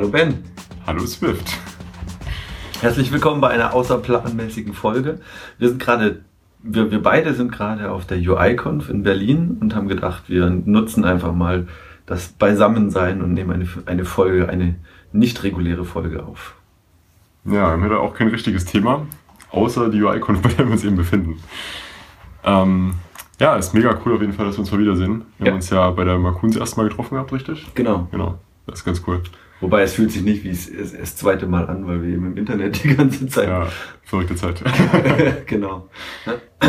Hallo Ben. Hallo Swift. Herzlich willkommen bei einer außerplanmäßigen Folge. Wir sind gerade, wir, wir beide sind gerade auf der UI-Conf in Berlin und haben gedacht, wir nutzen einfach mal das Beisammensein und nehmen eine, eine Folge, eine nicht reguläre Folge auf. Ja, wir haben heute auch kein richtiges Thema, außer die UI-Conf, bei der wir uns eben befinden. Ähm, ja, ist mega cool auf jeden Fall, dass wir uns mal wiedersehen. Wir ja. haben uns ja bei der Makuns erstmal getroffen gehabt, richtig? Genau. Genau. Das ist ganz cool. Wobei es fühlt sich nicht wie es das zweite Mal an, weil wir eben im Internet die ganze Zeit. Ja, verrückte Zeit. genau.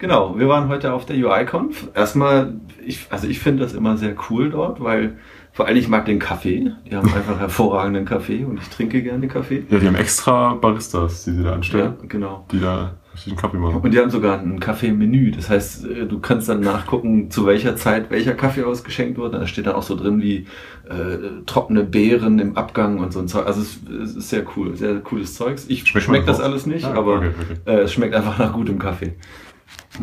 Genau, wir waren heute auf der UI-Conf. Erstmal, ich, also ich finde das immer sehr cool dort, weil vor allem ich mag den Kaffee. Die haben einfach hervorragenden Kaffee und ich trinke gerne Kaffee. Ja, die haben extra Baristas, die sie da anstellen. Ja, genau. Die da den Kaffee machen. Und die haben sogar ein Kaffee-Menü. Das heißt, äh, du kannst dann nachgucken, zu welcher Zeit welcher Kaffee ausgeschenkt wird. Da steht dann auch so drin wie äh, trockene Beeren im Abgang und so ein Zeug. Also es, es ist sehr cool, sehr cooles Zeugs. Ich schmeckt schmeck das alles nicht, ah, aber okay, okay. Äh, es schmeckt einfach nach gutem Kaffee.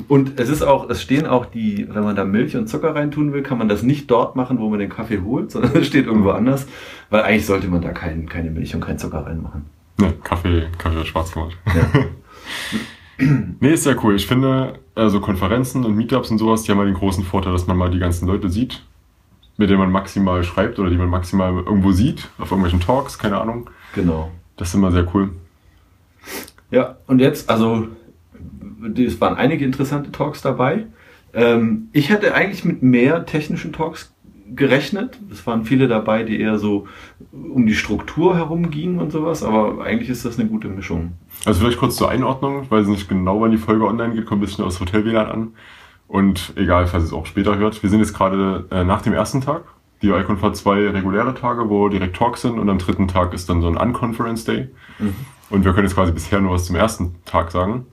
Und es ist auch, es stehen auch die, wenn man da Milch und Zucker reintun will, kann man das nicht dort machen, wo man den Kaffee holt, sondern es steht irgendwo anders, weil eigentlich sollte man da kein, keine Milch und keinen Zucker reinmachen. Ne, Kaffee, Kaffee wird schwarz gemacht. Ja. nee, ist sehr cool. Ich finde, also Konferenzen und Meetups und sowas, die haben mal den großen Vorteil, dass man mal die ganzen Leute sieht, mit denen man maximal schreibt oder die man maximal irgendwo sieht, auf irgendwelchen Talks, keine Ahnung. Genau. Das ist immer sehr cool. Ja, und jetzt, also, es waren einige interessante Talks dabei. Ähm, ich hätte eigentlich mit mehr technischen Talks gerechnet. Es waren viele dabei, die eher so um die Struktur herum gingen und sowas, aber eigentlich ist das eine gute Mischung. Also vielleicht kurz zur Einordnung, weil es nicht genau, wann die Folge online geht, kommt ein bisschen aus Hotel WLAN an. Und egal, falls es auch später hört, wir sind jetzt gerade äh, nach dem ersten Tag. Die Icon hat zwei reguläre Tage, wo direkt Talks sind und am dritten Tag ist dann so ein Unconference Day. Mhm. Und wir können jetzt quasi bisher nur was zum ersten Tag sagen.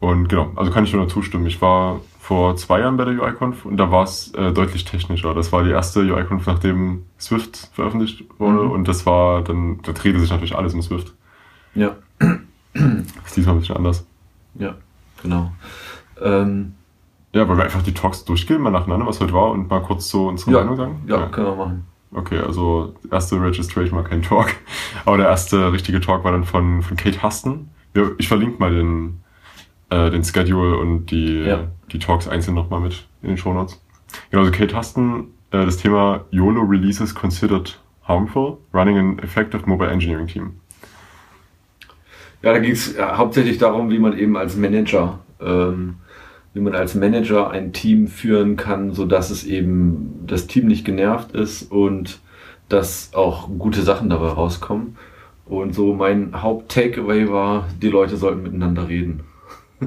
Und genau, also kann ich nur zustimmen. Ich war vor zwei Jahren bei der UIConf und da war es äh, deutlich technischer. Das war die erste UIConf, nachdem Swift veröffentlicht wurde mhm. und das war dann, da drehte sich natürlich alles um Swift. Ja. Das ist diesmal ein bisschen anders. Ja, genau. Ähm, ja, weil wir einfach die Talks durchgehen, mal nacheinander, was heute war und mal kurz so unsere ja, Meinung sagen? Ja, ja, können wir machen. Okay, also erste Registration war kein Talk, aber der erste richtige Talk war dann von, von Kate Huston. Ich verlinke mal den, äh, den Schedule und die, ja. die Talks einzeln nochmal mit in den Show Notes. Genau, also Kate Huston, äh, das Thema YOLO Releases Considered Harmful, Running an Effective Mobile Engineering Team. Ja, da ging es ja, hauptsächlich darum, wie man eben als Manager, ähm, wie man als Manager ein Team führen kann, so dass es eben das Team nicht genervt ist und dass auch gute Sachen dabei rauskommen. Und so mein Haupt-Takeaway war, die Leute sollten miteinander reden.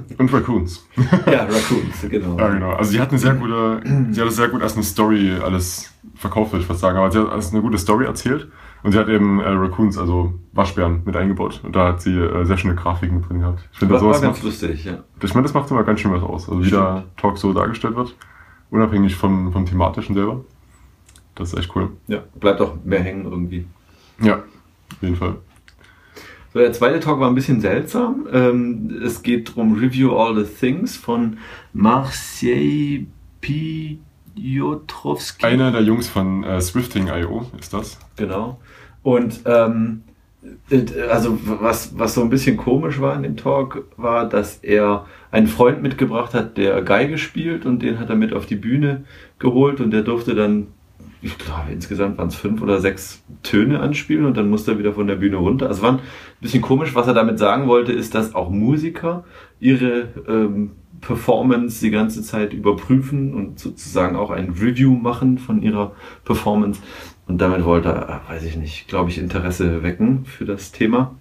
Und Raccoons. ja, Raccoons, genau. Ja, genau. Also sie hat eine sehr gute, sie hat es sehr gut als eine Story alles verkauft, würde ich fast sagen. Aber sie hat als eine gute Story erzählt. Und sie hat eben äh, Raccoons, also Waschbären, mit eingebaut. Und da hat sie äh, sehr schöne Grafiken drin gehabt. Ich finde, sowas war ganz macht, lustig, ja. Ich meine, das macht immer ganz schön was aus. Also wie der Talk so dargestellt wird. Unabhängig vom, vom thematischen selber. Das ist echt cool. Ja, bleibt auch mehr hängen irgendwie. Ja, auf jeden Fall. So, der zweite Talk war ein bisschen seltsam. Ähm, es geht darum Review All the Things von Marcel Piotrowski. Einer der Jungs von äh, Swifting.io ist das. Genau. Und ähm, also was, was so ein bisschen komisch war in dem Talk, war, dass er einen Freund mitgebracht hat, der Geige spielt und den hat er mit auf die Bühne geholt und der durfte dann ich glaube, insgesamt waren es fünf oder sechs Töne anspielen und dann musste er wieder von der Bühne runter. Also war ein bisschen komisch. Was er damit sagen wollte, ist, dass auch Musiker ihre ähm, Performance die ganze Zeit überprüfen und sozusagen auch ein Review machen von ihrer Performance. Und damit wollte er, weiß ich nicht, glaube ich, Interesse wecken für das Thema.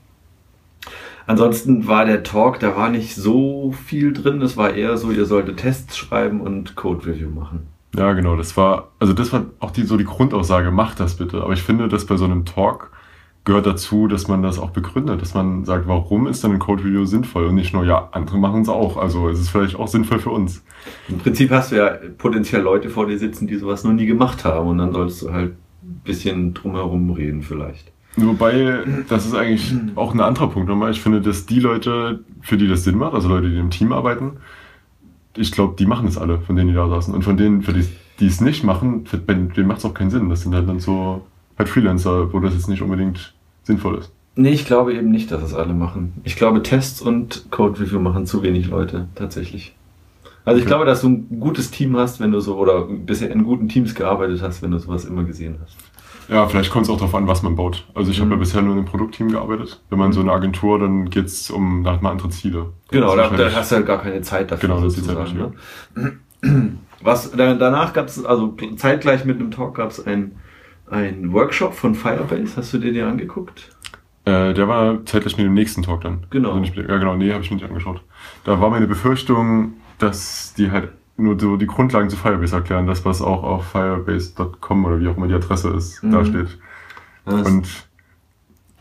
Ansonsten war der Talk, da war nicht so viel drin. Es war eher so, ihr solltet Tests schreiben und Code Review machen. Ja, genau. Das war, also das war auch die, so die Grundaussage, macht das bitte. Aber ich finde, dass bei so einem Talk gehört dazu, dass man das auch begründet, dass man sagt, warum ist denn ein Code-Video sinnvoll und nicht nur, ja, andere machen es auch. Also es ist vielleicht auch sinnvoll für uns. Im Prinzip hast du ja potenziell Leute vor dir sitzen, die sowas noch nie gemacht haben und dann solltest du halt ein bisschen drumherum reden vielleicht. Wobei, das ist eigentlich auch ein anderer Punkt nochmal. Ich finde, dass die Leute, für die das Sinn macht, also Leute, die im Team arbeiten, ich glaube, die machen es alle, von denen die da saßen. Und von denen, für die die es nicht machen, für- denen macht es auch keinen Sinn. Das sind halt dann so halt Freelancer, wo das jetzt nicht unbedingt sinnvoll ist. Nee, ich glaube eben nicht, dass es alle machen. Ich glaube, Tests und Code Review machen zu wenig Leute, tatsächlich. Also ich Okay. glaube, dass du ein gutes Team hast, wenn du so, oder bisher in guten Teams gearbeitet hast, wenn du sowas immer gesehen hast. Ja, vielleicht kommt es auch darauf an, was man baut. Also ich habe Mhm. ja bisher nur in einem Produktteam gearbeitet. Wenn man so eine Agentur, dann geht es um, da hat man andere Ziele. Genau, da, da hast du halt gar keine Zeit dafür. Genau, das ist die Zeit sozusagen, ne? Was, da, danach gab es, also zeitgleich mit einem Talk gab es ein, ein Workshop von Firebase. Hast du dir den angeguckt? Äh, der war zeitgleich mit dem nächsten Talk dann. Genau. Also nicht, ja, genau, nee, habe ich mir nicht angeschaut. Da war meine Befürchtung, dass die halt nur so die Grundlagen zu Firebase erklären, das, was auch auf firebase.com oder wie auch immer die Adresse ist, Mhm. da steht. Das- Und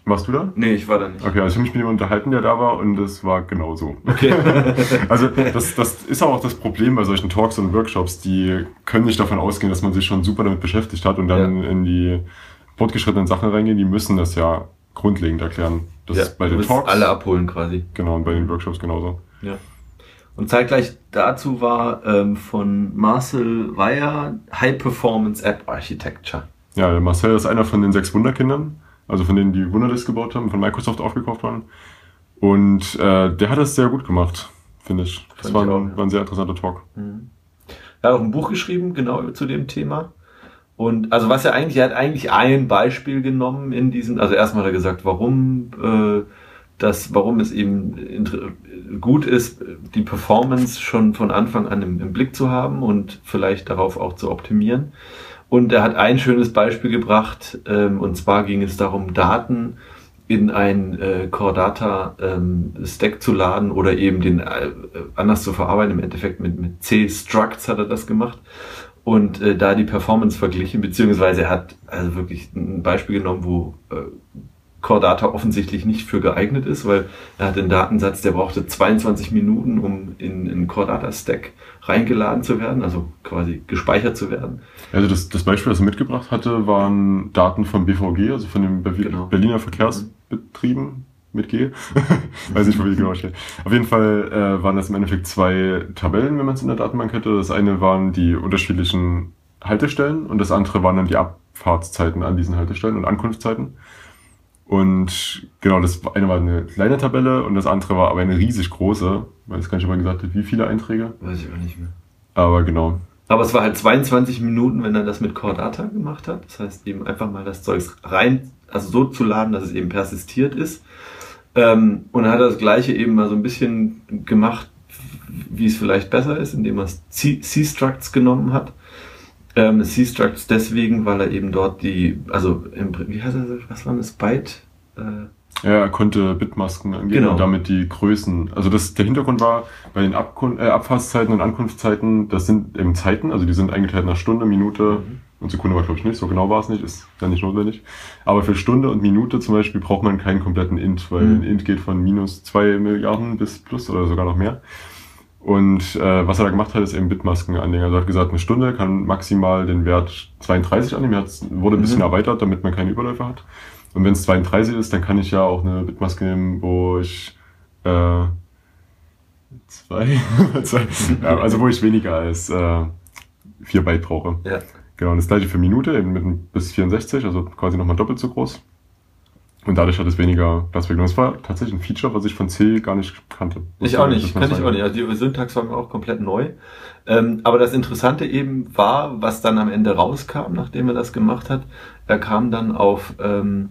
warst du da? nee, ich war da nicht. Okay, also ich habe mich mit jemandem unterhalten, der da war und das war genau so. Okay. Also das, das ist auch das Problem bei solchen Talks und Workshops, die können nicht davon ausgehen, dass man sich schon super damit beschäftigt hat und dann in die fortgeschrittenen Sachen reingehen, die müssen das ja grundlegend erklären. Das ja, ist bei den Talks alle abholen quasi. genau und bei den Workshops genauso. Ja. Und zeitgleich dazu war ähm, von Marcel Weyer High Performance App Architecture. Ja, der Marcel ist einer von den sechs Wunderkindern, also von denen, die Wunderlist gebaut haben, von Microsoft aufgekauft waren. Und äh, der hat das sehr gut gemacht, finde ich. Das war ich auch, ein, ja. war ein sehr interessanter Talk. Er hat auch ein Buch geschrieben, genau zu dem Thema. Und also was er eigentlich, er hat eigentlich ein Beispiel genommen in diesem, also erstmal hat er gesagt, warum äh, das, warum es eben gut ist, die Performance schon von Anfang an im, im Blick zu haben und vielleicht darauf auch zu optimieren. Und er hat ein schönes Beispiel gebracht, ähm, und zwar ging es darum, Daten in ein äh, Core Data ähm, Stack zu laden oder eben den äh, anders zu verarbeiten. Im Endeffekt mit, mit C-Structs hat er das gemacht und äh, da die Performance verglichen, beziehungsweise er hat also wirklich ein Beispiel genommen, wo äh, Core Data offensichtlich nicht für geeignet ist, weil er hat einen Datensatz, der brauchte 22 Minuten, um in einen Core Data Stack reingeladen zu werden, also quasi gespeichert zu werden. Also das, das Beispiel, das er mitgebracht hatte, waren Daten vom BVG, also von den Berli- Genau. Berliner Verkehrsbetrieben mit G. Weiß nicht, wo die genau steht. Auf jeden Fall äh, waren das im Endeffekt zwei Tabellen, wenn man es in der Datenbank hätte. Das eine waren die unterschiedlichen Haltestellen und das andere waren dann die Abfahrtszeiten an diesen Haltestellen und Ankunftszeiten. Und genau, das eine war eine kleine Tabelle und das andere war aber eine riesig große. Ich weiß gar nicht, er gesagt hat, wie viele Einträge. Weiß ich auch nicht mehr. Aber genau, Aber es war halt 22 Minuten, wenn er das mit Core Data gemacht hat. Das heißt eben einfach mal das Zeugs rein, also so zu laden, dass es eben persistiert ist. Ähm, und dann hat er das gleiche eben mal so ein bisschen gemacht, wie es vielleicht besser ist, indem er C- C-Structs genommen hat. Ähm, C-Structs deswegen, weil er eben dort die, also im, wie heißt das, was war das, Byte? Äh, Ja, er konnte Bitmasken angeben Genau. und damit die Größen. Also das, der Hintergrund war, bei den Abkun äh, Abfahrtszeiten und Ankunftszeiten, das sind eben Zeiten, also die sind eingeteilt nach Stunde, Minute Mhm. und Sekunde war glaube ich nicht, so genau war es nicht, ist dann nicht notwendig. Aber für Stunde und Minute zum Beispiel braucht man keinen kompletten Int, weil Mhm. ein Int geht von minus zwei Milliarden bis plus oder sogar noch mehr. Und äh, was er da gemacht hat, ist eben Bitmasken anlegen. Also er hat gesagt, eine Stunde kann maximal den Wert 32 annehmen. Er wurde ein bisschen Mhm. erweitert, damit man keine Überläufe hat. Und wenn es 32 ist, dann kann ich ja auch eine Bitmaske nehmen, wo ich äh, zwei, zwei ja, also wo ich weniger als äh, 4 Byte brauche. ja. Genau, und das gleiche für Minute, eben mit bis 64, also quasi nochmal doppelt so groß. Und dadurch hat es weniger Platz weggenommen. Das war tatsächlich ein Feature, was ich von C gar nicht kannte. Ich auch nicht, Das muss kann ich auch nicht. Also die Syntax war mir auch komplett neu. Ähm, aber das Interessante eben war, was dann am Ende rauskam, nachdem er das gemacht hat. Er kam dann auf ähm,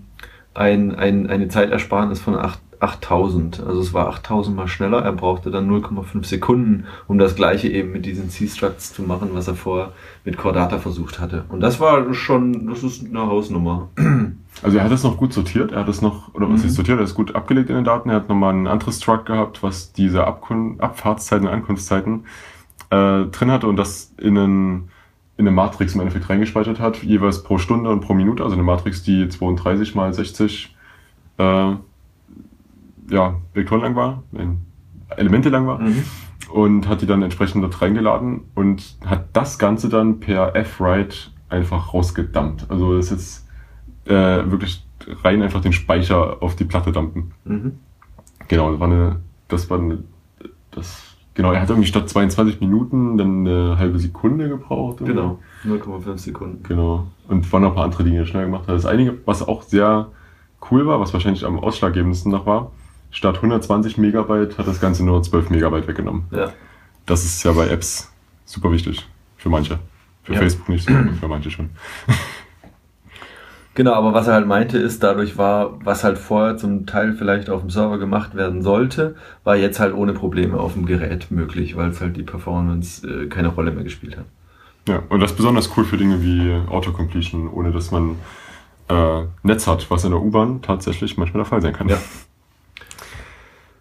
ein, ein, eine Zeitersparnis von 8, 8000. Also es war 8000 mal schneller. Er brauchte dann 0,5 Sekunden, um das gleiche eben mit diesen C-Structs zu machen, was er vorher mit Core Data versucht hatte. Und das war schon, das ist eine Hausnummer. Also er hat es noch gut sortiert, er hat es noch, oder was Mhm. ist sortiert, er ist gut abgelegt in den Daten, er hat nochmal ein anderes Struct gehabt, was diese Abkun Abfahrtszeiten und Ankunftszeiten äh, drin hatte und das in, einen, in eine Matrix im Endeffekt reingespeichert hat, jeweils pro Stunde und pro Minute, also eine Matrix, die 32 mal 60 äh, ja, Vektoren lang war, Elemente lang war Mhm. und hat die dann entsprechend dort reingeladen und hat das Ganze dann per F-Write einfach rausgedumpt. Also das ist jetzt äh, wirklich rein einfach den Speicher auf die Platte dumpen. Mhm. Genau, das war eine, das war eine, das Genau, er hat irgendwie statt 22 Minuten dann eine halbe Sekunde gebraucht. Genau, 0,5 Sekunden. Genau. Und waren noch ein paar andere Dinge, die er schnell gemacht hat. Das einige, was auch sehr cool war, was wahrscheinlich am ausschlaggebendsten noch war, statt 120 Megabyte hat das Ganze nur 12 Megabyte weggenommen. Ja. Das ist ja bei Apps super wichtig. Für manche. Für Ja. Facebook nicht so, für manche schon. Genau, aber was er halt meinte, ist, dadurch war, was halt vorher zum Teil vielleicht auf dem Server gemacht werden sollte, war jetzt halt ohne Probleme auf dem Gerät möglich, weil es halt die Performance äh, keine Rolle mehr gespielt hat. Ja, und das ist besonders cool für Dinge wie Autocompletion, ohne dass man äh, Netz hat, was in der U-Bahn tatsächlich manchmal der Fall sein kann. Ja.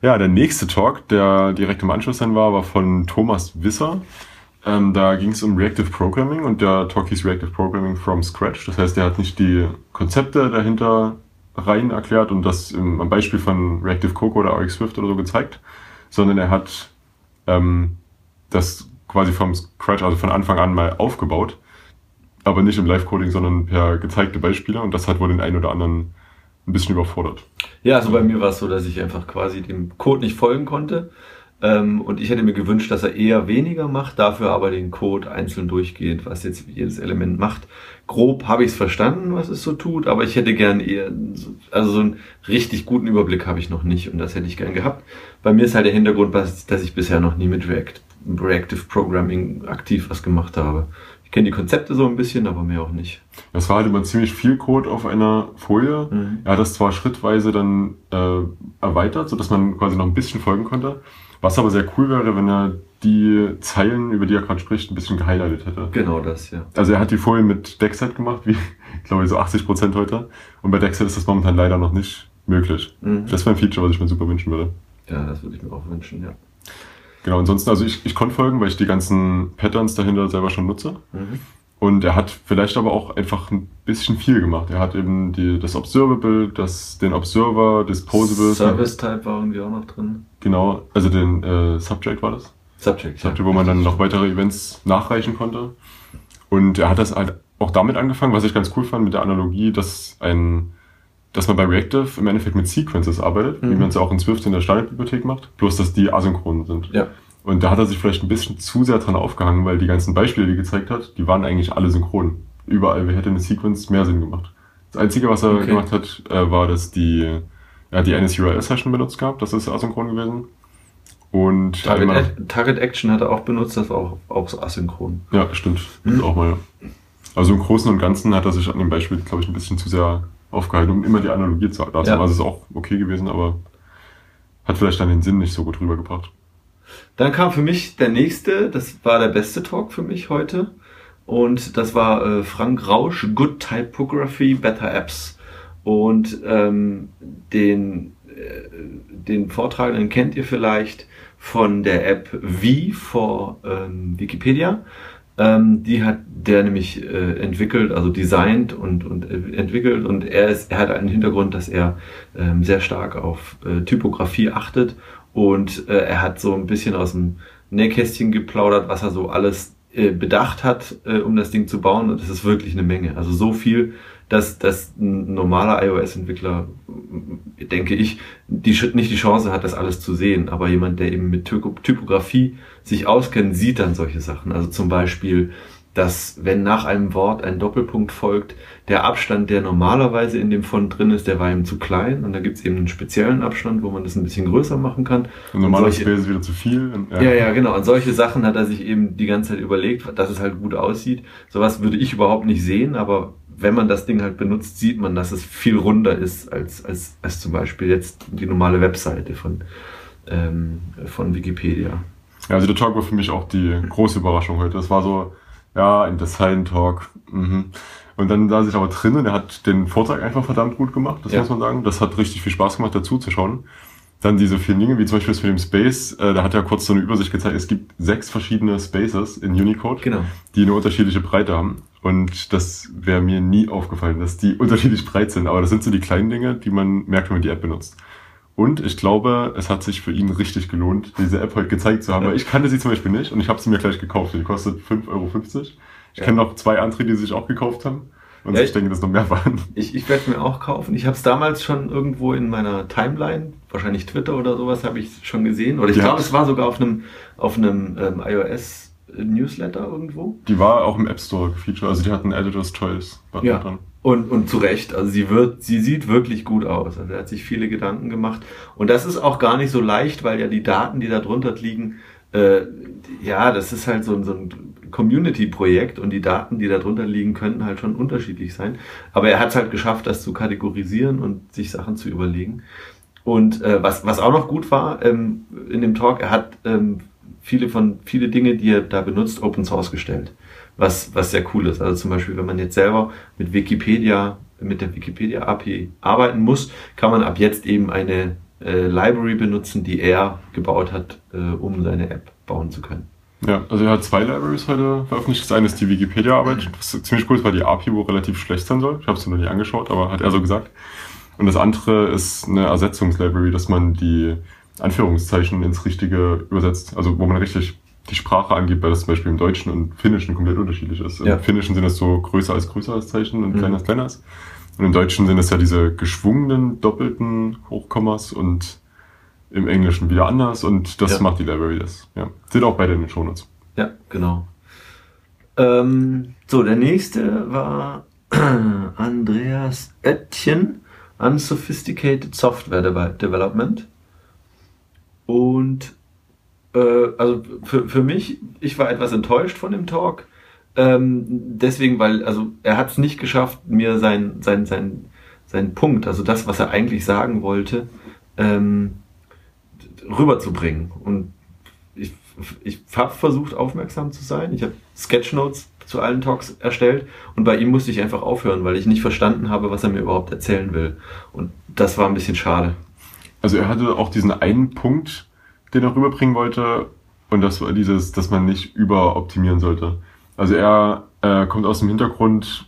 Ja, der nächste Talk, der direkt im Anschluss dann war, war von Thomas Wisser. Ähm, da ging es um Reactive Programming und der Talk hieß Reactive Programming from Scratch. Das heißt, er hat nicht die Konzepte dahinter rein erklärt und das im, am Beispiel von Reactive Coco oder RX Swift oder so gezeigt, sondern er hat ähm, das quasi vom Scratch, also von Anfang an mal aufgebaut, aber nicht im Live-Coding, sondern per gezeigte Beispiele und das hat wohl den einen oder anderen ein bisschen überfordert. Ja, also bei mir war es so, dass ich einfach quasi dem Code nicht folgen konnte. Ähm, und ich hätte mir gewünscht, dass er eher weniger macht, dafür aber den Code einzeln durchgeht, was jetzt jedes Element macht. Grob habe ich es verstanden, was es so tut, aber ich hätte gern eher, so- also so einen richtig guten Überblick habe ich noch nicht und das hätte ich gern gehabt. Bei mir ist halt der Hintergrund, dass, dass ich bisher noch nie mit React, Reactive Programming aktiv was gemacht habe. Ich kenne die Konzepte so ein bisschen, aber mehr auch nicht. Das war halt immer ziemlich viel Code auf einer Folie. Mhm. Er hat das zwar schrittweise dann äh, erweitert, sodass man quasi noch ein bisschen folgen konnte. Was aber sehr cool wäre, wenn er die Zeilen, über die er gerade spricht, ein bisschen gehighlightet hätte. Genau das, ja. Also er hat die Folien mit Deckset gemacht, wie ich glaube so 80% heute. Und bei Deckset ist das momentan leider noch nicht möglich. Mhm. Das wäre ein Feature, was ich mir super wünschen würde. Ja, das würde ich mir auch wünschen, ja. Genau, ansonsten, also ich, ich konnte folgen, weil ich die ganzen Patterns dahinter selber schon nutze. Mhm. Und er hat vielleicht aber auch einfach ein bisschen viel gemacht. Er hat eben die, das Observable, das, den Observer, Disposable. Service Type war irgendwie auch noch drin. Genau, also den äh, Subject war das. Subject. Subject, wo man dann noch weitere Events nachreichen konnte. Und er hat das halt auch damit angefangen, was ich ganz cool fand, mit der Analogie, dass ein, dass man bei Reactive im Endeffekt mit Sequences arbeitet, wie Mhm. man es ja auch in Swift in der Standardbibliothek macht, bloß dass die asynchron sind. Ja. Und da hat er sich vielleicht ein bisschen zu sehr dran aufgehangen, weil die ganzen Beispiele, die er gezeigt hat, die waren eigentlich alle synchron. Überall hätte eine Sequence mehr Sinn gemacht. Das Einzige, was er Okay. gemacht hat, äh, war, dass die, er hat die NSURL-Session benutzt gehabt, das ist asynchron gewesen. Und Target, Ac- Target Action hat er auch benutzt, das war auch, auch so asynchron. ja, stimmt. Das auch mal. ja. Also im Großen und Ganzen hat er sich an dem Beispiel, glaube ich, ein bisschen zu sehr aufgehalten, um immer die Analogie zu dazu. Ja. Also es ist auch okay gewesen, aber hat vielleicht dann den Sinn nicht so gut rübergebracht. Dann kam für mich der nächste, das war der beste Talk für mich heute. Und das war äh, Frank Rausch, Good Typography, Better Apps. Und ähm, den, äh, den Vortragenden kennt ihr vielleicht von der App V for ähm, Wikipedia. Ähm, die hat der nämlich äh, entwickelt, also designt und, und äh, entwickelt. Und er, ist, er hat einen Hintergrund, dass er ähm, sehr stark auf äh, Typografie achtet. Und äh, er hat so ein bisschen aus dem Nähkästchen geplaudert, was er so alles äh, bedacht hat, äh, um das Ding zu bauen. Und das ist wirklich eine Menge. Also so viel, dass, dass ein normaler iOS-Entwickler, äh, denke ich, die, nicht die Chance hat, das alles zu sehen. Aber jemand, der eben mit Typo- Typografie sich auskennt, sieht dann solche Sachen. Also zum Beispiel, dass wenn nach einem Wort ein Doppelpunkt folgt, der Abstand, der normalerweise in dem Font drin ist, der war ihm zu klein. Und da gibt es eben einen speziellen Abstand, wo man das ein bisschen größer machen kann. Und normalerweise wäre es wieder zu viel. Und, ja, ja, genau. Und solche Sachen hat er sich eben die ganze Zeit überlegt, dass es halt gut aussieht. Sowas würde ich überhaupt nicht sehen, aber wenn man das Ding halt benutzt, sieht man, dass es viel runder ist als, als, als zum Beispiel jetzt die normale Webseite von, ähm, von Wikipedia. Ja, also der Talk war für mich auch die große Überraschung heute. Das war so, ja, ein Design-Talk. Mhm. Und dann saß ich aber drin und er hat den Vortrag einfach verdammt gut gemacht, das Ja. muss man sagen. Das hat richtig viel Spaß gemacht, dazu zu schauen. Dann diese vielen Dinge, wie zum Beispiel das mit dem Space, äh, da hat er kurz so eine Übersicht gezeigt. Es gibt sechs verschiedene Spaces in Unicode, Genau. die eine unterschiedliche Breite haben. Und das wäre mir nie aufgefallen, dass die unterschiedlich breit sind. Aber das sind so die kleinen Dinge, die man merkt, wenn man die App benutzt. Und ich glaube, es hat sich für ihn richtig gelohnt, diese App heute gezeigt zu haben. Weil ich kannte sie zum Beispiel nicht und ich habe sie mir gleich gekauft. Die kostet 5,50 Euro. Ich Ja. kenne noch zwei andere, die sich auch gekauft haben. Und Ja, ich denke, das noch mehr waren. Ich, ich werde mir auch kaufen. Ich habe es damals schon irgendwo in meiner Timeline, wahrscheinlich Twitter oder sowas, habe ich schon gesehen. Oder ich Ja. glaube, es war sogar auf einem, auf einem ähm, iOS-Newsletter irgendwo. Die war auch im App Store gefeatured, also die hatten Editor's Choice Button Ja. dran. Und, und zu Recht, also sie wird, sie sieht wirklich gut aus. Also er hat sich viele Gedanken gemacht. Und das ist auch gar nicht so leicht, weil ja die Daten, die da drunter liegen, äh, ja, das ist halt so, ein- so ein Community-Projekt und die Daten, die da drunter liegen, könnten halt schon unterschiedlich sein. Aber er hat es halt geschafft, das zu kategorisieren und sich Sachen zu überlegen. Und äh, was, was auch noch gut war ähm, in dem Talk, er hat ähm, viele von viele Dinge, die er da benutzt, Open Source gestellt. Was, was sehr cool ist. Also zum Beispiel, wenn man jetzt selber mit Wikipedia, mit der Wikipedia API arbeiten muss, kann man ab jetzt eben eine äh, Library benutzen, die er gebaut hat, äh, um seine App bauen zu können. Ja, also er hat zwei Libraries heute veröffentlicht. Das eine ist die Wikipedia-Arbeit, was ziemlich cool ist, weil die API wohl relativ schlecht sein soll. Ich habe es noch nicht angeschaut, aber hat er so gesagt. Und das andere ist eine Ersetzungslibrary, dass man die Anführungszeichen ins Richtige übersetzt. Also wo man richtig die Sprache angibt, weil das zum Beispiel im Deutschen und Finnischen komplett unterschiedlich ist. Im Ja. Finnischen sind das so größer als größer als Zeichen und Mhm. kleiner als kleiner als. Und im Deutschen sind es ja diese geschwungenen, doppelten Hochkommas und im Englischen wieder anders und das Ja. macht die Library das. Ja. Sind auch beide in den Shownotes. Ja, genau. Ähm, so, der nächste war Andreas Oettchen, Unsophisticated Software Deve- Development. Und äh, also für, für mich, ich war etwas enttäuscht von dem Talk. Ähm, deswegen, weil, also er hat es nicht geschafft, mir sein, sein, sein, sein Punkt, also das, was er eigentlich sagen wollte, ähm, rüberzubringen. Und ich, ich habe versucht, aufmerksam zu sein. Ich habe Sketchnotes zu allen Talks erstellt und bei ihm musste ich einfach aufhören, weil ich nicht verstanden habe, was er mir überhaupt erzählen will. Und das war ein bisschen schade. Also er hatte auch diesen einen Punkt, den er rüberbringen wollte, und das war dieses, dass man nicht überoptimieren sollte. Also er äh, kommt aus dem Hintergrund,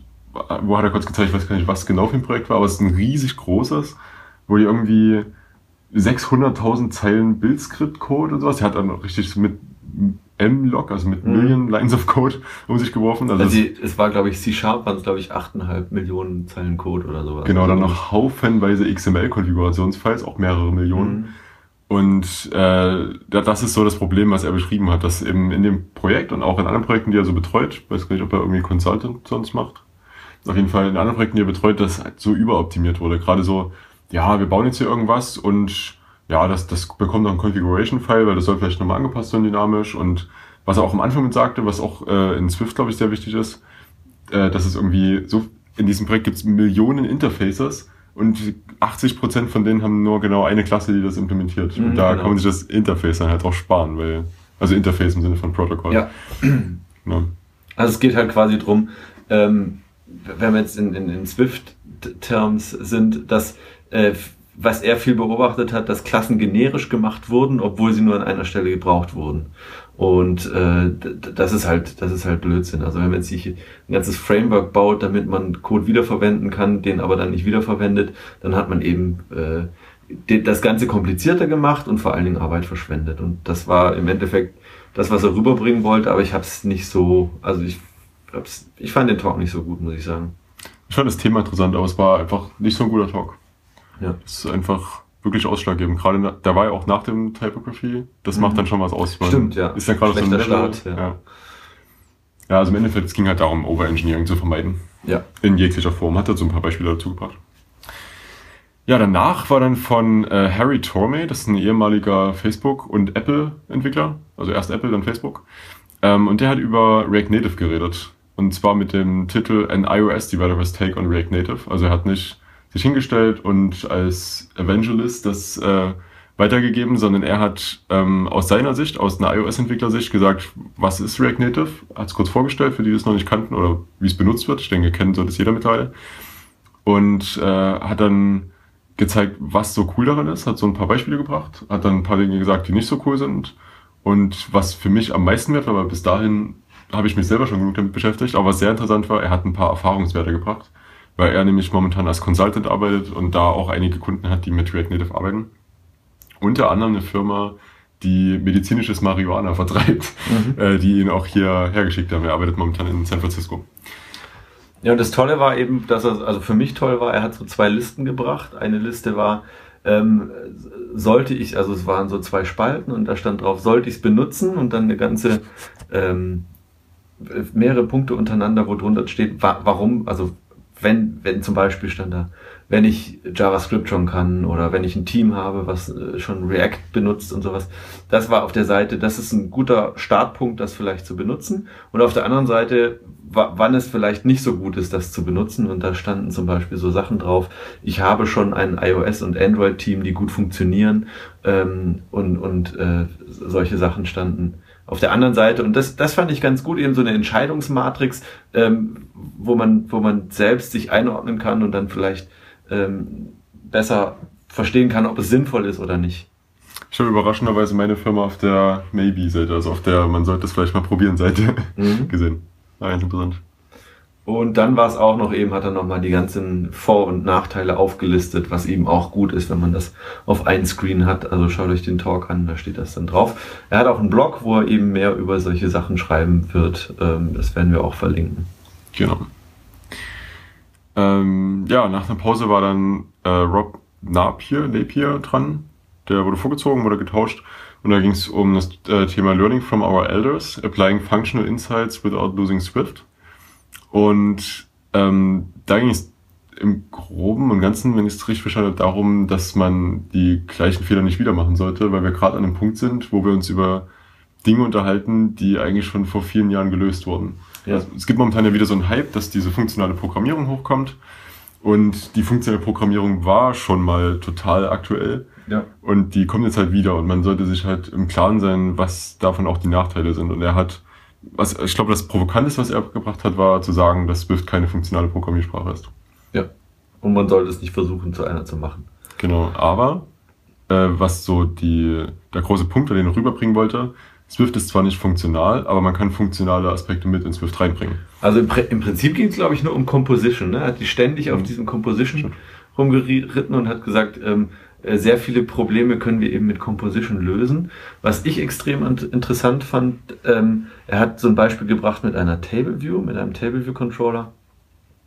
wo hat er kurz gezeigt, ich weiß gar nicht, was genau für ein Projekt war, aber es ist ein riesig großes, wo die irgendwie 600.000 Zeilen Bildskript-Code und sowas, er hat dann richtig so mit M-Log, also mit Mhm. Million Lines of Code um sich geworfen. Also, Also die, es war, glaube ich, C-Sharp waren es, glaube ich, 8,5 Millionen Zeilen Code oder sowas. genau, dann Also noch haufenweise XML-Konfigurationsfiles, auch mehrere Millionen. Mhm. Und äh, da- das ist so das Problem, was er beschrieben hat, dass eben in dem Projekt und auch in anderen Projekten, die er so betreut, weiß gar nicht, ob er irgendwie Consultant sonst macht, auf jeden Fall in anderen Projekten, die er betreut, das halt so überoptimiert wurde. Gerade so, ja, wir bauen jetzt hier irgendwas und ja, das, das bekommt noch ein Configuration-File, weil das soll vielleicht nochmal angepasst werden dynamisch. Und was er auch am Anfang mit sagte, was auch äh, in Swift, glaube ich, sehr wichtig ist, äh, dass es irgendwie so, in diesem Projekt gibt es Millionen Interfaces und 80% von denen haben nur genau eine Klasse, die das implementiert. Mhm, und da genau. kann man sich das Interface dann halt drauf sparen, weil, also Interface im Sinne von Protokoll. Ja, Ne? Also es geht halt quasi drum, ähm, wenn wir jetzt in, in, in Swift-Terms sind, dass äh, was er viel beobachtet hat, dass Klassen generisch gemacht wurden, obwohl sie nur an einer Stelle gebraucht wurden. Und äh, das ist halt, das ist halt Blödsinn. Also wenn man jetzt sich ein ganzes Framework baut, damit man Code wiederverwenden kann, den aber dann nicht wiederverwendet, dann hat man eben äh, das Ganze komplizierter gemacht und vor allen Dingen Arbeit verschwendet. Und das war im Endeffekt das, was er rüberbringen wollte, aber ich habe es nicht so, also ich hab's, ich fand den Talk nicht so gut, muss ich sagen. Ich fand das Thema interessant, aber es war einfach nicht so ein guter Talk. Ja. Das ist einfach wirklich ausschlaggebend. Gerade da war ja auch nach dem Typography, das Mhm. macht dann schon was aus. Stimmt, ja. Ist ja gerade so ein. Start, ja. ja. ja, also im Endeffekt, es ging halt darum, Overengineering zu vermeiden. Ja. In jeglicher Form. Hat er so ein paar Beispiele dazu gebracht. Ja, danach war dann von äh, Harry Tormey, das ist ein ehemaliger Facebook- und Apple-Entwickler, also erst Apple, dann Facebook. Ähm, und der hat über React Native geredet. Und zwar mit dem Titel An iOS Developer's Take on React Native. Also er hat nicht sich hingestellt und als Evangelist das äh, weitergegeben, sondern er hat ähm, aus seiner Sicht, aus einer iOS-Entwicklersicht gesagt, was ist React Native? Hat es kurz vorgestellt, für die, die es noch nicht kannten oder wie es benutzt wird. Ich denke, kennen sollte es jeder mittlerweile. Und äh, hat dann gezeigt, was so cool daran ist, hat so ein paar Beispiele gebracht, hat dann ein paar Dinge gesagt, die nicht so cool sind. Und was für mich am meisten wert war, weil bis dahin habe ich mich selber schon genug damit beschäftigt, aber was sehr interessant war, er hat ein paar Erfahrungswerte gebracht, weil er nämlich momentan als Consultant arbeitet und da auch einige Kunden hat, die mit React Native arbeiten. Unter anderem eine Firma, die medizinisches Marihuana vertreibt, Mhm. äh, die ihn auch hier hergeschickt haben. Er arbeitet momentan in San Francisco. Ja, und das Tolle war eben, dass er, also für mich toll war, er hat so zwei Listen gebracht. Eine Liste war, ähm, sollte ich, also es waren so zwei Spalten und da stand drauf, sollte ich es benutzen und dann eine ganze, ähm, mehrere Punkte untereinander, wo drunter steht, wa warum, also wenn, wenn zum Beispiel stand da, wenn ich JavaScript schon kann oder wenn ich ein Team habe, was äh, schon React benutzt und sowas. Das war auf der Seite, das ist ein guter Startpunkt, das vielleicht zu benutzen. Und auf der anderen Seite, wann es vielleicht nicht so gut ist, das zu benutzen. Und da standen zum Beispiel so Sachen drauf. Ich habe schon ein iOS- und Android-Team, die gut funktionieren ähm, und, und äh, solche Sachen standen auf der anderen Seite, und das, das fand ich ganz gut, eben so eine Entscheidungsmatrix, ähm, wo, man, wo man selbst sich einordnen kann und dann vielleicht ähm, besser verstehen kann, ob es sinnvoll ist oder nicht. Ich habe überraschenderweise meine Firma auf der Maybe-Seite, also auf der man sollte es vielleicht mal probieren Seite mhm. gesehen. War ganz interessant. Und dann war es auch noch eben, hat er nochmal die ganzen Vor- und Nachteile aufgelistet, was eben auch gut ist, wenn man das auf einen Screen hat. Also schaut euch den Talk an, da steht das dann drauf. Er hat auch einen Blog, wo er eben mehr über solche Sachen schreiben wird. Ähm, das werden wir auch verlinken. Genau. Ähm, ja, nach der Pause war dann äh, Rob Napier, Napier dran. Der wurde vorgezogen, wurde getauscht. Und da ging es um das äh, Thema Learning from Our Elders, Applying Functional Insights Without Losing Swift. Und ähm, da ging es im Groben und Ganzen, wenn ich es richtig verstanden habe, darum, dass man die gleichen Fehler nicht wieder machen sollte, weil wir gerade an einem Punkt sind, wo wir uns über Dinge unterhalten, die eigentlich schon vor vielen Jahren gelöst wurden. Ja. Also, es gibt momentan ja wieder so einen Hype, dass diese funktionale Programmierung hochkommt. Und die funktionale Programmierung war schon mal total aktuell. Ja. Und die kommt jetzt halt wieder und man sollte sich halt im Klaren sein, was davon auch die Nachteile sind. Und er hat was, ich glaube, das Provokanteste, was er gebracht hat, war zu sagen, dass Swift keine funktionale Programmiersprache ist. Ja. Und man sollte es nicht versuchen, zu einer zu machen. Genau. Aber, äh, was so die, der große Punkt, den er rüberbringen wollte, Swift ist zwar nicht funktional, aber man kann funktionale Aspekte mit in Swift reinbringen. Also im, im Prinzip ging es, glaube ich, nur um Composition. Ne? Er hat die ständig mhm. auf diesem Composition rumgeritten und hat gesagt, ähm, äh, sehr viele Probleme können wir eben mit Composition lösen. Was ich extrem interessant fand, ähm, er hat so ein Beispiel gebracht mit einer Table View, mit einem Table View Controller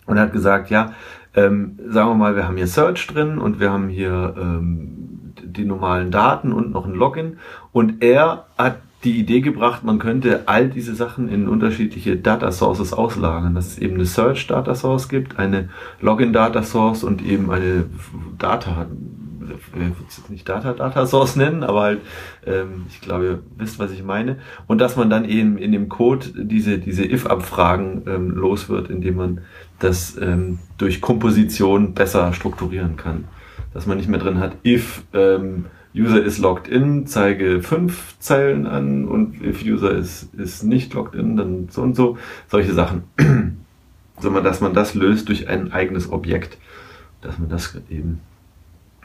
und er hat gesagt, ja, ähm, sagen wir mal, wir haben hier Search drin und wir haben hier ähm, die normalen Daten und noch ein Login und er hat die Idee gebracht, man könnte all diese Sachen in unterschiedliche Data Sources auslagern, dass es eben eine Search Data Source gibt, eine Login Data Source und eben eine Data ich würde es jetzt nicht Data, Data Source nennen, aber halt, ähm, ich glaube, ihr wisst, was ich meine. Und dass man dann eben in dem Code diese, diese if-Abfragen ähm, los wird, indem man das ähm, durch Komposition besser strukturieren kann. Dass man nicht mehr drin hat, if ähm, User is logged in, zeige fünf Zeilen an und if User ist, ist nicht logged in, dann so und so. Solche Sachen. Sondern dass man das löst durch ein eigenes Objekt. Dass man das eben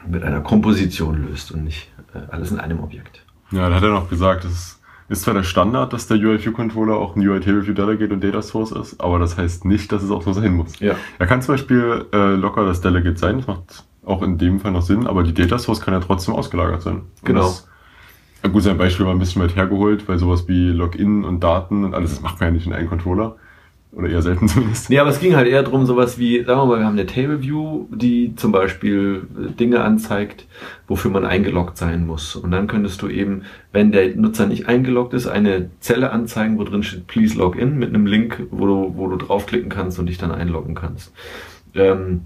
mit einer Komposition löst und nicht äh, alles in einem Objekt. Ja, da hat er noch gesagt, es ist zwar der Standard, dass der UI-View-Controller auch ein UI-Table-View-Delegate und Data Source ist, aber das heißt nicht, dass es auch so sein muss. Ja. Er kann zum Beispiel äh, locker das Delegate sein, das macht auch in dem Fall noch Sinn, aber die Data Source kann ja trotzdem ausgelagert sein. Genau. Das, gut, sein Beispiel war ein bisschen weit hergeholt, weil sowas wie Login und Daten und alles, das macht man ja nicht in einem Controller. Oder eher selten zumindest. Nee, aber es ging halt eher darum, sowas wie, sagen wir mal, wir haben eine Table View, die zum Beispiel äh, Dinge anzeigt, wofür man eingeloggt sein muss. Und dann könntest du eben, wenn der Nutzer nicht eingeloggt ist, eine Zelle anzeigen, wo drin steht Please Log In mit einem Link, wo du, wo du draufklicken kannst und dich dann einloggen kannst. Ähm,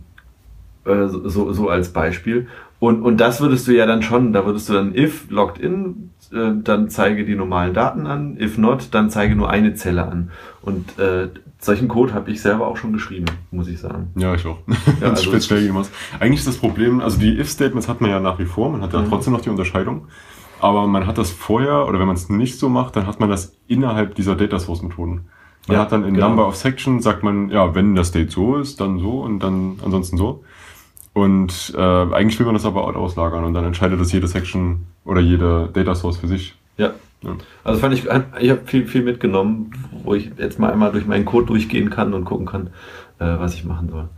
äh, so, so als Beispiel. Und, und das würdest du ja dann schon, da würdest du dann if logged in, äh, dann zeige die normalen Daten an, if not, dann zeige nur eine Zelle an. Und äh, solchen Code habe ich selber auch schon geschrieben, muss ich sagen. Ja, ich auch. Ja, also speziell irgendwas. Eigentlich ist das Problem, also die if-Statements hat man ja nach wie vor, man hat ja mhm. trotzdem noch die Unterscheidung. Aber man hat das vorher, oder wenn man es nicht so macht, dann hat man das innerhalb dieser Data Source Methoden. Man ja, hat dann in genau. Number of Sections, sagt man, ja, wenn das State so ist, dann so und dann ansonsten so. Und äh, eigentlich will man das aber auslagern und dann entscheidet das jede Section oder jede Data Source für sich. Ja. Also fand ich, ich habe viel, viel mitgenommen, wo ich jetzt mal einmal durch meinen Code durchgehen kann und gucken kann, äh, was ich machen soll.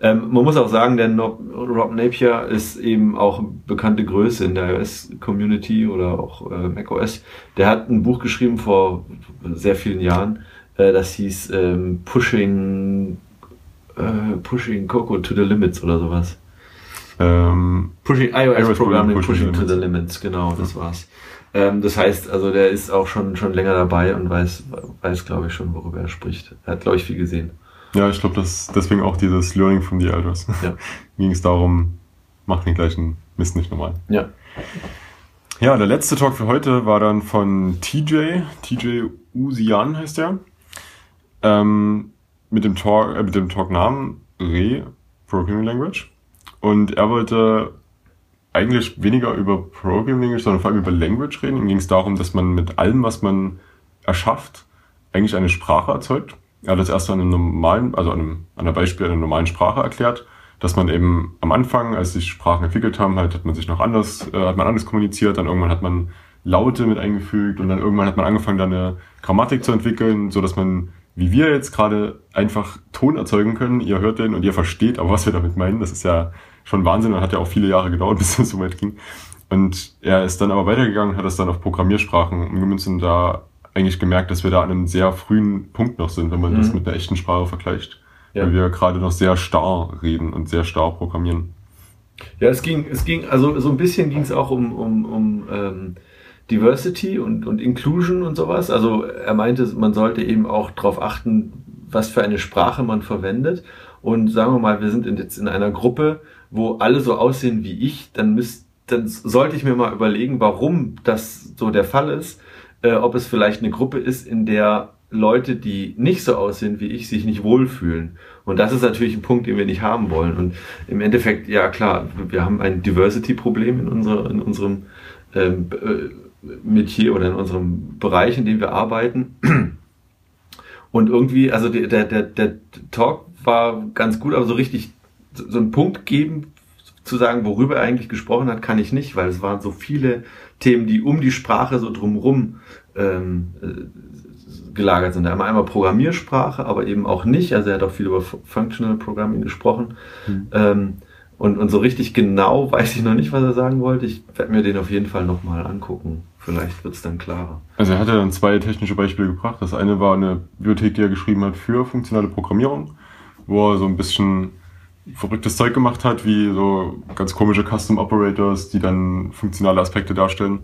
Ähm, man muss auch sagen, der Rob Napier ist eben auch bekannte Größe in der iOS-Community oder auch äh, macOS. Der hat ein Buch geschrieben vor sehr vielen Jahren, äh, das hieß ähm, Pushing äh, Pushing Coco to the Limits oder sowas. Ähm, Pushing iOS, iOS Programming, Pushing Pushing, to the Limits, genau, das war's. Ähm, das heißt, also der ist auch schon, schon länger dabei und weiß, weiß glaube ich, schon, worüber er spricht. Er hat, glaube ich, viel gesehen. ja, ich glaube, das deswegen auch dieses Learning from the Elders. Ja. Ging es darum, mach den gleichen Mist nicht nochmal. Ja. Ja, der letzte Talk für heute war dann von TJ, TJ Usian heißt er, ähm, mit dem Talk, äh, mit dem Talknamen Re Programming Language. Und er wollte eigentlich weniger über Programming sondern vor allem über Language reden. Ihm ging es darum, dass man mit allem, was man erschafft, eigentlich eine Sprache erzeugt. Er hat das erst an einem normalen, also an einem, an einem Beispiel einer normalen Sprache erklärt, dass man eben am Anfang, als sich Sprachen entwickelt haben, halt hat man sich noch anders, äh, hat man anders kommuniziert, dann irgendwann hat man Laute mit eingefügt und dann irgendwann hat man angefangen, da eine Grammatik zu entwickeln, so dass man, wie wir jetzt gerade einfach Ton erzeugen können. Ihr hört den und ihr versteht aber, was wir damit meinen. Das ist ja schon Wahnsinn und hat ja auch viele Jahre gedauert, bis es so weit ging. Und er ist dann aber weitergegangen und hat das dann auf Programmiersprachen umgemünzt und da eigentlich gemerkt, dass wir da an einem sehr frühen Punkt noch sind, wenn man Mhm. das mit einer echten Sprache vergleicht. Ja. Weil wir gerade noch sehr starr reden und sehr starr programmieren. Ja, es ging, es ging, also so ein bisschen ging es auch um, um, um ähm, Diversity und, und Inclusion und sowas. Also er meinte, man sollte eben auch darauf achten, was für eine Sprache man verwendet. Und sagen wir mal, wir sind in, jetzt in einer Gruppe, wo alle so aussehen wie ich, dann müsst, dann sollte ich mir mal überlegen, warum das so der Fall ist. Äh, ob es vielleicht eine Gruppe ist, in der Leute, die nicht so aussehen wie ich, sich nicht wohlfühlen. Und das ist natürlich ein Punkt, den wir nicht haben wollen. Und im Endeffekt, ja klar, wir haben ein Diversity-Problem in, unserer, in unserem ähm, äh, Metier oder in unserem Bereich, in dem wir arbeiten. Und irgendwie, also der, der, der Talk war ganz gut, aber so richtig so einen Punkt geben, zu sagen, worüber er eigentlich gesprochen hat, kann ich nicht, weil es waren so viele Themen, die um die Sprache so drumherum ähm, äh, gelagert sind. Hat einmal Programmiersprache, aber eben auch nicht. Also er hat auch viel über Fu- Functional Programming gesprochen. Mhm. Ähm, und, und so richtig genau weiß ich noch nicht, was er sagen wollte. Ich werde mir den auf jeden Fall nochmal angucken. Vielleicht wird es dann klarer. Also er hatte dann zwei technische Beispiele gebracht. Das eine war eine Bibliothek, die er geschrieben hat für funktionale Programmierung, wo er so ein bisschen verrücktes Zeug gemacht hat, wie so ganz komische Custom Operators, die dann funktionale Aspekte darstellen.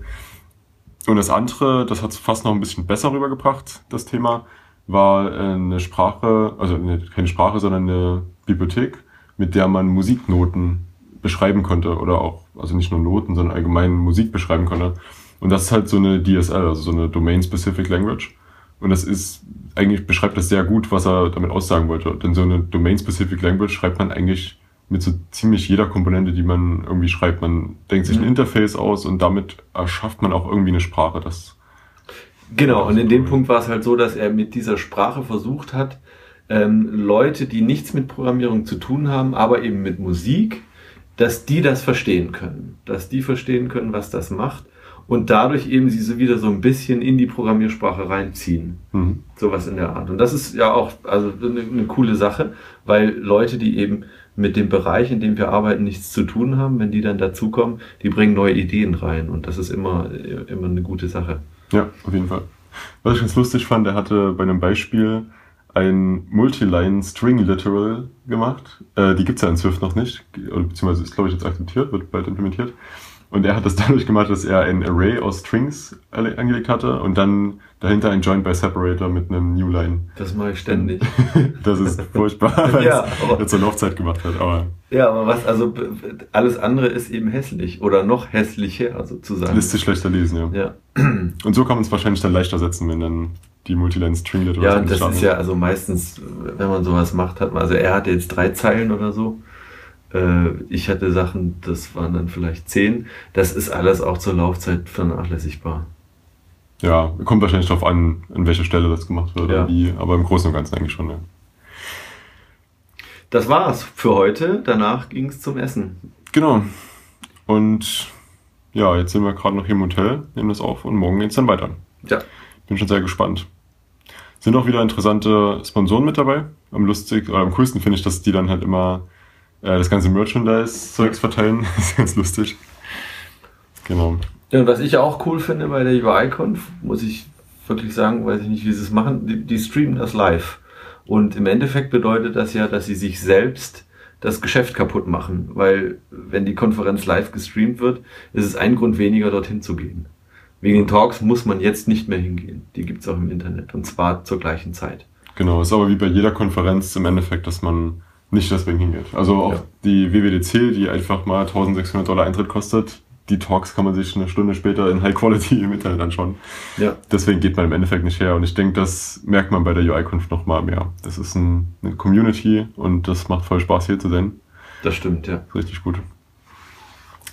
Und das andere, das hat es fast noch ein bisschen besser rübergebracht, das Thema, war äh, eine Sprache, also eine, keine Sprache, sondern eine Bibliothek, mit der man Musiknoten beschreiben konnte oder auch, also nicht nur Noten, sondern allgemein Musik beschreiben konnte. Und das ist halt so eine DSL, also so eine Domain-Specific Language. Und das ist, eigentlich beschreibt das sehr gut, was er damit aussagen wollte. Denn so eine Domain-Specific Language schreibt man eigentlich mit so ziemlich jeder Komponente, die man irgendwie schreibt. Man denkt sich ein Mhm. Interface aus und damit erschafft man auch irgendwie eine Sprache. Das, Genau, und in dem Punkt war es halt so, dass er mit dieser Sprache versucht hat, ähm, Leute, die nichts mit Programmierung zu tun haben, aber eben mit Musik, dass die das verstehen können. Dass die verstehen können, was das macht und dadurch eben sie so wieder so ein bisschen in die Programmiersprache reinziehen. mhm. Sowas in der Art. Und das ist ja auch also eine, eine coole Sache, weil Leute, die eben mit dem Bereich, in dem wir arbeiten, nichts zu tun haben, wenn die dann dazukommen, die bringen neue Ideen rein. Und das ist immer, immer eine gute Sache. Ja, auf jeden Fall. Was ich ganz lustig fand, er hatte bei einem Beispiel ein Multiline String Literal gemacht. Äh, die gibt's ja in Swift noch nicht, beziehungsweise ist, glaube ich, jetzt akzeptiert, wird bald implementiert. Und er hat das dadurch gemacht, dass er ein Array aus Strings angelegt hatte und dann dahinter ein Joint by Separator mit einem Newline. Das mache ich ständig. Das ist furchtbar, weil Ja, es jetzt zur Laufzeit gemacht wird. Aber Ja, aber was, also alles andere ist eben hässlich oder noch hässlicher sozusagen. lässt sich schlechter lesen, ja. Ja. Und so kann man es wahrscheinlich dann leichter setzen, wenn dann die Multiline String Literals ja, und eigentlich das ist ja, also meistens, wenn man sowas macht, hat man, also er hatte jetzt drei Zeilen oder so. Äh, Ich hatte Sachen, das waren dann vielleicht zehn. Das ist alles auch zur Laufzeit vernachlässigbar. Ja, kommt wahrscheinlich darauf an, an welcher Stelle das gemacht wird Ja. oder wie, aber im Großen und Ganzen eigentlich schon, ja. Das war's für heute. Danach ging's zum Essen. Genau. Und ja, jetzt sind wir gerade noch hier im Hotel, nehmen das auf und morgen geht's dann weiter. Ja. Bin schon sehr gespannt. Sind auch wieder interessante Sponsoren mit dabei. Am lustig, oder am coolsten finde ich, dass die dann halt immer äh, das ganze Merchandise-Zeugs verteilen. das ist ganz lustig. Genau. Ja, und was ich auch cool finde bei der UI-Conf, muss ich wirklich sagen, weiß ich nicht, wie sie es machen, die, die streamen das live. Und im Endeffekt bedeutet das ja, dass sie sich selbst das Geschäft kaputt machen, weil wenn die Konferenz live gestreamt wird, ist es ein Grund weniger, dorthin zu gehen. Wegen den Talks muss man jetzt nicht mehr hingehen. Die gibt's auch im Internet und zwar zur gleichen Zeit. Genau, ist aber wie bei jeder Konferenz im Endeffekt, dass man nicht deswegen hingeht. Also auch Ja. die WWDC, die einfach mal 1600 Dollar Eintritt kostet, die Talks kann man sich eine Stunde später in High Quality im Internet anschauen. Ja. Deswegen geht man im Endeffekt nicht her. Und ich denke, das merkt man bei der UI-Conf noch mal mehr. Das ist ein, eine Community und das macht voll Spaß hier zu sein. Das stimmt, ja. Richtig gut.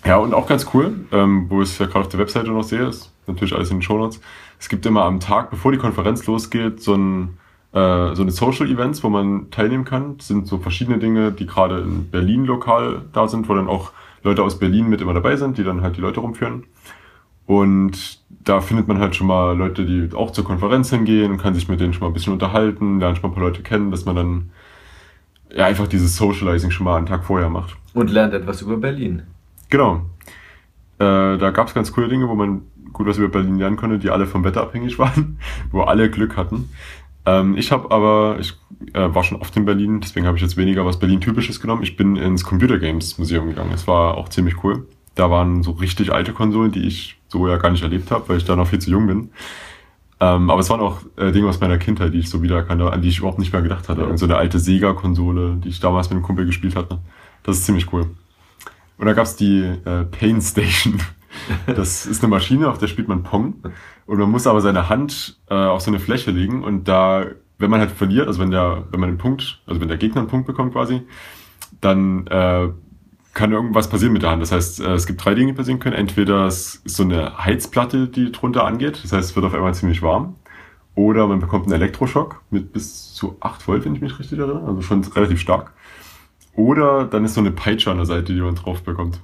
Ja, und auch ganz cool, ähm, wo ich es ja gerade auf der Webseite noch sehe, ist natürlich alles in den Shownotes. Es gibt immer am Tag, bevor die Konferenz losgeht, so, ein, äh, so eine Social Events, wo man teilnehmen kann. Das sind so verschiedene Dinge, die gerade in Berlin lokal da sind, wo dann auch Leute aus Berlin mit immer dabei sind, die dann halt die Leute rumführen. Und da findet man halt schon mal Leute, die auch zur Konferenz hingehen und kann sich mit denen schon mal ein bisschen unterhalten, lernt schon mal ein paar Leute kennen, dass man dann ja einfach dieses Socializing schon mal einen Tag vorher macht. Und lernt etwas über Berlin. Genau. Äh, da gab es ganz coole Dinge, wo man gut was über Berlin lernen konnte, die alle vom Wetter abhängig waren, wo alle Glück hatten. Ähm, ich habe aber, ich äh, war schon oft in Berlin, deswegen habe ich jetzt weniger was Berlin-typisches genommen. Ich bin ins Computer Games Museum gegangen. Es war auch ziemlich cool. Da waren so richtig alte Konsolen, die ich so ja gar nicht erlebt habe, weil ich da noch viel zu jung bin. Ähm, aber es waren auch äh, Dinge aus meiner Kindheit, die ich so wiedererkannte, an die ich überhaupt nicht mehr gedacht hatte. Und so eine alte Sega-Konsole, die ich damals mit einem Kumpel gespielt hatte. Das ist ziemlich cool. Und da gab's die äh, Pain Station. Das ist eine Maschine, auf der spielt man Pong. Und man muss aber seine Hand äh, auf so eine Fläche legen. Und da, wenn man halt verliert, also wenn der, wenn man einen Punkt, also wenn der Gegner einen Punkt bekommt quasi, dann äh, kann irgendwas passieren mit der Hand. Das heißt, äh, es gibt drei Dinge, die passieren können. Entweder es ist so eine Heizplatte, die drunter angeht. Das heißt, es wird auf einmal ziemlich warm. Oder man bekommt einen Elektroschock mit bis zu 8 Volt, wenn ich mich richtig erinnere. Also schon relativ stark. Oder dann ist so eine Peitsche an der Seite, die man drauf bekommt.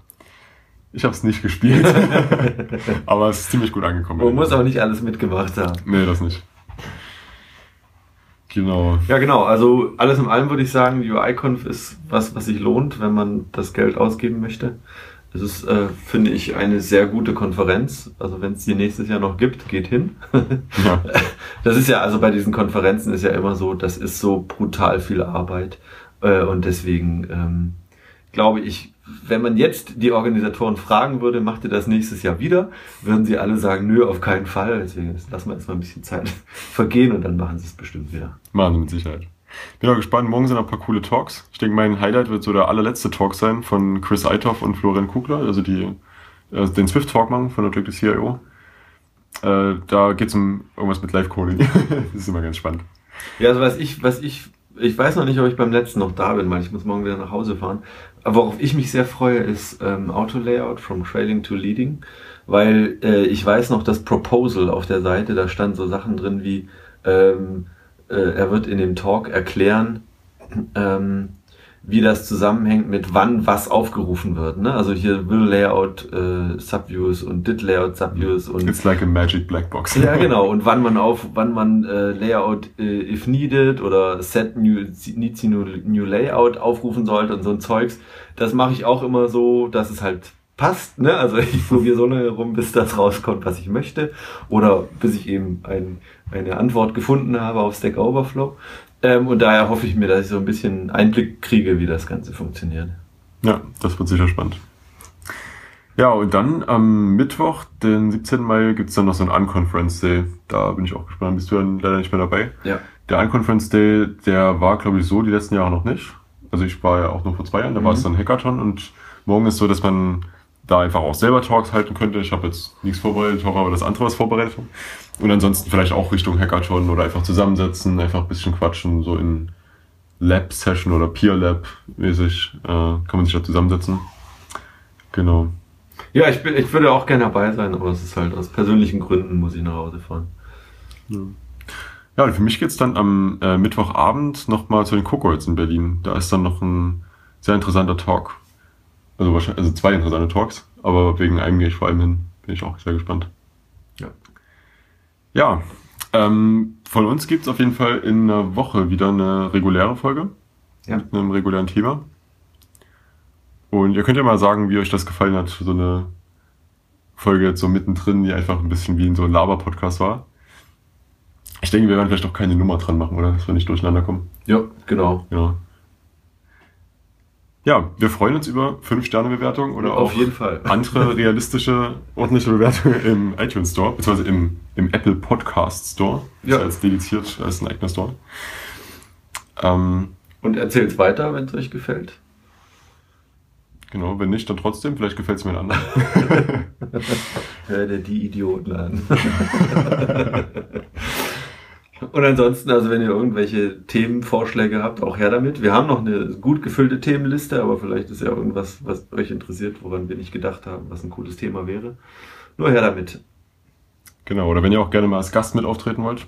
Ich habe es nicht gespielt, aber es ist ziemlich gut angekommen. Man muss aber nicht alles mitgemacht haben. Nee, das nicht. Genau. Ja, genau. Also alles in allem würde ich sagen, die UI-Conf ist was, was sich lohnt, wenn man das Geld ausgeben möchte. Es ist, äh, finde ich, eine sehr gute Konferenz. Also wenn es die nächstes Jahr noch gibt, geht hin. Ja. Das ist ja, also bei diesen Konferenzen ist ja immer so, das ist so brutal viel Arbeit. Äh, und deswegen ähm, glaube ich, wenn man jetzt die Organisatoren fragen würde, macht ihr das nächstes Jahr wieder, würden sie alle sagen, nö, auf keinen Fall. Deswegen lassen wir jetzt mal ein bisschen Zeit vergehen und dann machen sie es bestimmt wieder. Machen wir mit Sicherheit. Bin auch gespannt. Morgen sind noch ein paar coole Talks. Ich denke, mein Highlight wird so der allerletzte Talk sein von Chris Eitoff und Florian Kugler, also die äh, den Swift Talk machen von der Objective CIO. Äh, da geht's um irgendwas mit Live-Coding. das ist immer ganz spannend. Ja, also was ich, was ich, ich weiß noch nicht, ob ich beim letzten noch da bin, weil ich muss morgen wieder nach Hause fahren. Aber worauf ich mich sehr freue, ist ähm, Auto-Layout from Trailing to Leading, weil äh, ich weiß noch, das Proposal auf der Seite, da stand so Sachen drin wie, ähm, äh, er wird in dem Talk erklären, ähm, wie das zusammenhängt mit wann was aufgerufen wird. Ne? Also hier will Layout äh, Subviews und did Layout Subviews und It's like a magic black box. ja, genau. Und wann man auf, wann man äh, Layout äh, if needed oder set new needs new, new layout aufrufen sollte und so ein Zeugs. Das mache ich auch immer so, dass es halt passt. Ne? Also ich probiere so lange rum, bis das rauskommt, was ich möchte. Oder bis ich eben ein, eine Antwort gefunden habe auf Stack Overflow. Ähm, und daher hoffe ich mir, dass ich so ein bisschen Einblick kriege, wie das Ganze funktioniert. Ja, das wird sicher spannend. Ja, und dann am Mittwoch, den 17. Mai, gibt's dann noch so einen Unconference Day. Da bin ich auch gespannt, bist du dann leider nicht mehr dabei. Ja. Der Unconference Day, der war, glaube ich, so die letzten Jahre noch nicht. Also ich war ja auch nur vor zwei Jahren, da war es dann Hackathon und morgen ist so, dass man da einfach auch selber Talks halten könnte. Ich habe jetzt nichts vorbereitet, hoffe aber, dass andere was vorbereitet haben. Und ansonsten vielleicht auch Richtung Hackathon oder einfach zusammensetzen, einfach ein bisschen quatschen, so in Lab-Session oder Peer-Lab-mäßig äh, kann man sich da zusammensetzen. Genau. Ja, ich, bin, ich würde auch gerne dabei sein, aber es ist halt aus persönlichen Gründen muss ich nach Hause fahren. Ja, und für mich geht's dann am äh, Mittwochabend nochmal zu den Cocoets in Berlin. Da ist dann noch ein sehr interessanter Talk. Also wahrscheinlich, also zwei interessante Talks, aber wegen einem gehe ich vor allem hin. Bin ich auch sehr gespannt. Ja. Ähm, von uns gibt's auf jeden Fall in einer Woche wieder eine reguläre Folge Ja. mit einem regulären Thema. Und ihr könnt ja mal sagen, wie euch das gefallen hat, so eine Folge jetzt so mittendrin, die einfach ein bisschen wie in so ein Laber-Podcast war. Ich denke, wir werden vielleicht auch keine Nummer dran machen, oder? Dass wir nicht durcheinander kommen. Ja, genau. Genau. Ja, wir freuen uns über 5-Sterne-Bewertungen oder Auf auch jeden Fall. andere realistische, ordentliche Bewertungen im iTunes Store, beziehungsweise im, im Apple Podcast Store. Ja. Ist als dediziert als ein eigener Store. Ähm, Und erzählt's weiter, wenn es euch gefällt. genau, wenn nicht, dann trotzdem. Vielleicht gefällt es mir anderen. Hör dir die Idioten an. Und ansonsten, also wenn ihr irgendwelche Themenvorschläge habt, auch her damit. Wir haben noch eine gut gefüllte Themenliste, aber vielleicht ist ja irgendwas, was euch interessiert, woran wir nicht gedacht haben, was ein cooles Thema wäre. Nur her damit. Genau, oder wenn ihr auch gerne mal als Gast mit auftreten wollt,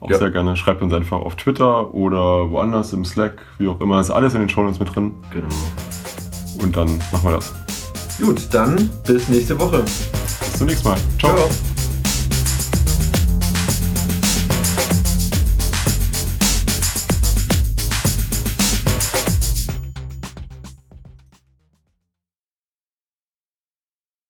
auch Ja. sehr gerne, schreibt uns einfach auf Twitter oder woanders im Slack, wie auch immer, ist alles in den Shownotes mit drin Genau. und dann machen wir das. Gut, dann bis nächste Woche. Bis zum nächsten Mal. Ciao. Ciao.